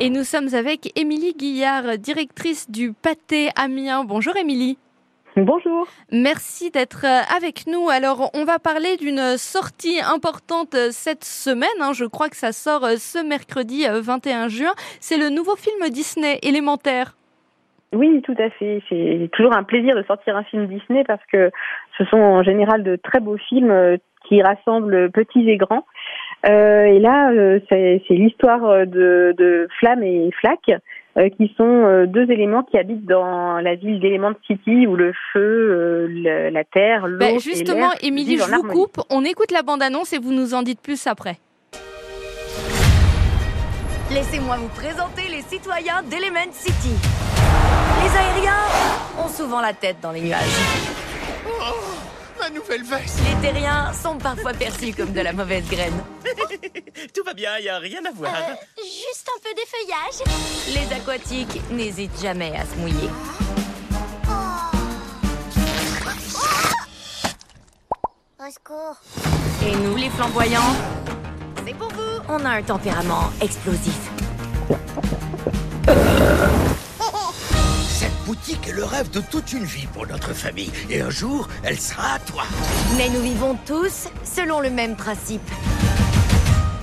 Et nous sommes avec Émilie Guillard, directrice du Pâté Amiens. Bonjour Émilie. Bonjour. Merci d'être euh, avec nous. Alors, on va parler d'une sortie importante euh, cette semaine. Hein. Je crois que ça sort euh, ce mercredi 21 juin. C'est le nouveau film Disney, Élémentaire. Oui, tout à fait. C'est toujours un plaisir de sortir un film Disney parce que ce sont en général de très beaux films qui rassemblent petits et grands. Euh, et là, euh, c'est l'histoire euh, de, de Flamme et Flac, qui sont deux éléments qui habitent dans la ville d'Element City où le feu, la terre, l'eau ben Justement, Émilie, je vous coupe. On écoute la bande-annonce et vous nous en dites plus après. Laissez-moi vous présenter les citoyens d'Element City. Les aériens ont souvent la tête dans les nuages. Oh nouvelle veste Les terriens sont parfois perçus comme de la mauvaise graine. Tout va bien, il a rien à voir. Euh, juste un peu d'effeuillage. Les aquatiques n'hésitent jamais à se mouiller. Au secours. Et nous, les flamboyants C'est pour vous On a un tempérament explosif. Boutique est le rêve de toute une vie pour notre famille. Et un jour, elle sera à toi. Mais nous vivons tous selon le même principe.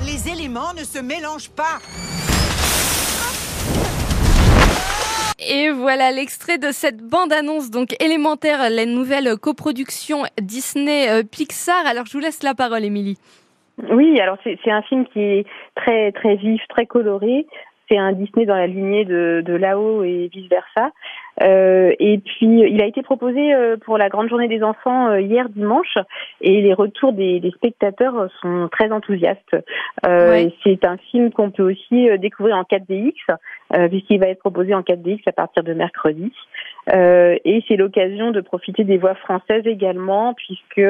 Les éléments ne se mélangent pas. Et voilà l'extrait de cette bande-annonce, donc élémentaire, la nouvelle coproduction Disney-Pixar. Alors je vous laisse la parole, Émilie. Oui, alors c'est un film qui est très très vif, très coloré, c'est un Disney dans la lignée de, de Lao et vice versa. Euh, et puis il a été proposé euh, pour la grande journée des enfants euh, hier dimanche et les retours des, des spectateurs sont très enthousiastes. Euh, C'est un film qu'on peut aussi découvrir en 4DX puisqu'il va être proposé en 4DX à partir de mercredi. Et c'est l'occasion de profiter des voix françaises également puisque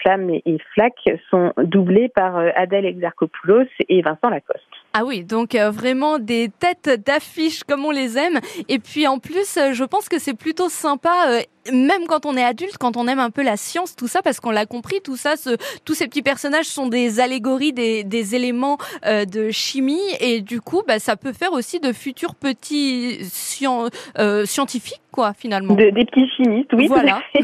Flamme et, et Flac sont doublés par Adèle Exarchopoulos et Vincent Lacoste. Ah oui, donc euh, vraiment des têtes d'affiche comme on les aime. Et puis en plus, euh, je pense que c'est plutôt sympa euh, même quand on est adulte, quand on aime un peu la science, tout ça, parce qu'on l'a compris, tout ça, ce, tous ces petits personnages sont des allégories, des, des éléments euh, de chimie, et du coup, bah, ça peut faire aussi de futurs petits euh, scientifiques, quoi, finalement. des petits chimistes, oui. Voilà.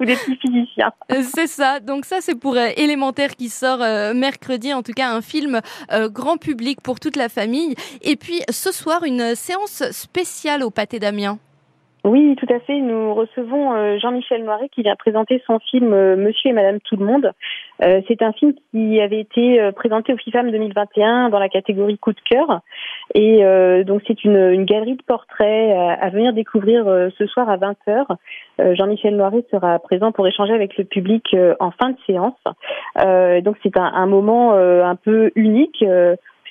Ou des petits physiciens. Euh, c'est ça. Donc ça, c'est pour élémentaire qui sort mercredi, en tout cas un film grand public pour toute la famille. Et puis ce soir, une séance spéciale au Pâté d'Amiens. Oui, tout à fait. Nous recevons euh, Jean-Michel Noiret qui vient présenter son film euh, Monsieur et Madame Tout le Monde. Euh, c'est un film qui avait été présenté au FIFAM 2021 dans la catégorie coup de cœur. Et donc c'est une, galerie de portraits à, venir découvrir ce soir à 20h. Jean-Michel Noiret sera présent pour échanger avec le public en fin de séance. donc c'est un, moment un peu unique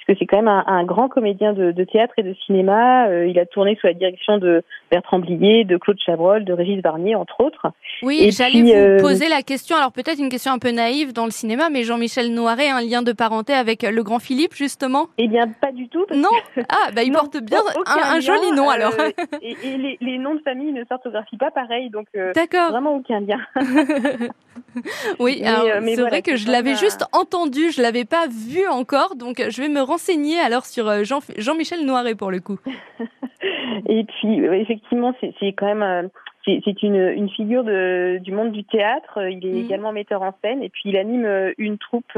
que c'est quand même un, grand comédien de, théâtre et de cinéma. Euh, il a tourné sous la direction de Bertrand Blier, de Claude Chabrol, de Régis Barnier, entre autres. Oui, j'allais vous euh, poser la question. Alors peut-être une question un peu naïve dans le cinéma, mais Jean-Michel Noiret a un lien de parenté avec le grand Philippe, justement? Eh bien, pas du tout. non Ah, bah il porte bien un, joli nom, alors. Euh, et, les, noms de famille ne s'orthographient pas pareil, donc vraiment aucun lien. oui, c'est vrai que je l'avais juste entendu, je l'avais pas vu encore, donc je vais me rendre renseigner alors sur euh, Jean, Jean-Michel Noiret pour le coup. Et puis euh, effectivement, c'est quand même euh, c'est une, une figure de, du monde du théâtre. Il est mm. également metteur en scène et puis il anime une troupe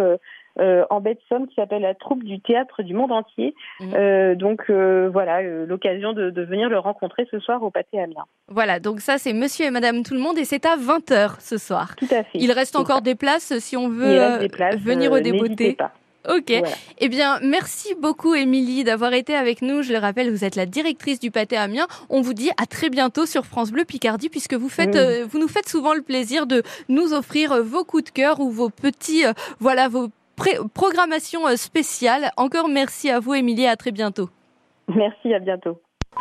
en baie de Somme qui s'appelle la troupe du théâtre du monde entier. Mm. donc voilà, l'occasion de, de, venir le rencontrer ce soir au Pâté Amiens. Voilà, donc ça c'est Monsieur et Madame Tout le Monde et c'est à 20h ce soir. Tout à fait. Il reste encore des places si on veut venir au débeauté. Ok. Eh bien, merci beaucoup, Émilie, d'avoir été avec nous. Je le rappelle, vous êtes la directrice du Pâté Amiens. On vous dit à très bientôt sur France Bleu Picardie, puisque vous faites, euh, vous nous faites souvent le plaisir de nous offrir euh, vos coups de cœur ou vos petits, euh, voilà, vos programmations spéciales. Encore merci à vous, Émilie. À très bientôt. Merci, à bientôt.